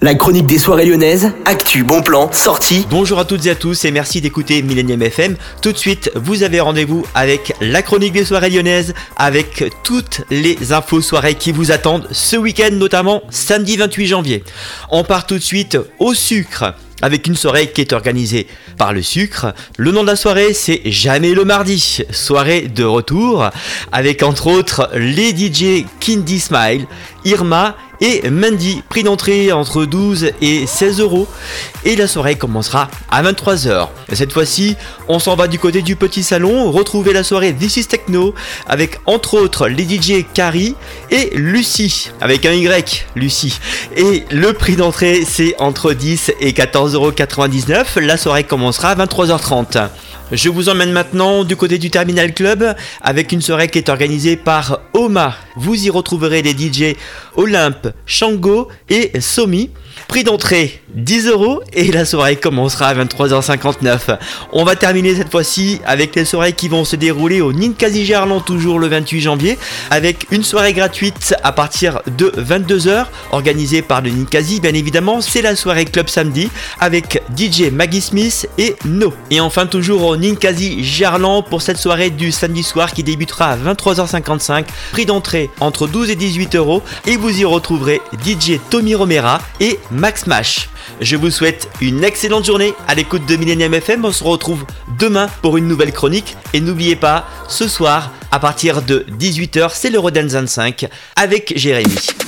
La chronique des soirées lyonnaises, actu, bon plan, sortie. Bonjour à toutes et à tous et merci d'écouter Millennium FM. Tout de suite, vous avez rendez-vous avec la chronique des soirées lyonnaises, avec toutes les infos soirées qui vous attendent ce week-end, notamment samedi 28 janvier. On part tout de suite au sucre avec une soirée qui est organisée par le sucre. Le nom de la soirée, c'est Jamais le mardi. Soirée de retour avec entre autres les DJ Kindy Smile, Irma et Mandy. Prix d'entrée entre 12 et 16 euros. Et la soirée commencera à 23h. Cette fois-ci, on s'en va du côté du petit salon, retrouver la soirée This is Techno avec entre autres les DJ Carrie et Lucie, avec un Y, Lucie. Et le prix d'entrée, c'est entre 10 et 14,99€. La soirée commencera à 23h30. Je vous emmène maintenant du côté du Terminal Club avec une soirée qui est organisée par Oma. Vous y retrouverez les DJ Olympe, Shango et Somi. Prix d'entrée 10 euros et la soirée commencera à 23h59. On va terminer cette fois-ci avec les soirées qui vont se dérouler au Ninkasi Gerland toujours le 28 janvier avec une soirée gratuite à partir de 22h organisée par le Ninkasi bien évidemment. C'est la soirée club samedi avec DJ Maggie Smith et No. Et enfin toujours au Ninkasi Gerland pour cette soirée du samedi soir qui débutera à 23h55. Prix d'entrée entre 12 et 18 euros et vous y retrouverez DJ Tommy Romera et Max Mash. Je vous souhaite une excellente journée à l'écoute de Millennium FM. On se retrouve demain pour une nouvelle chronique. Et n'oubliez pas, ce soir, à partir de 18h, c'est le Rodanzan 5 avec Jérémy.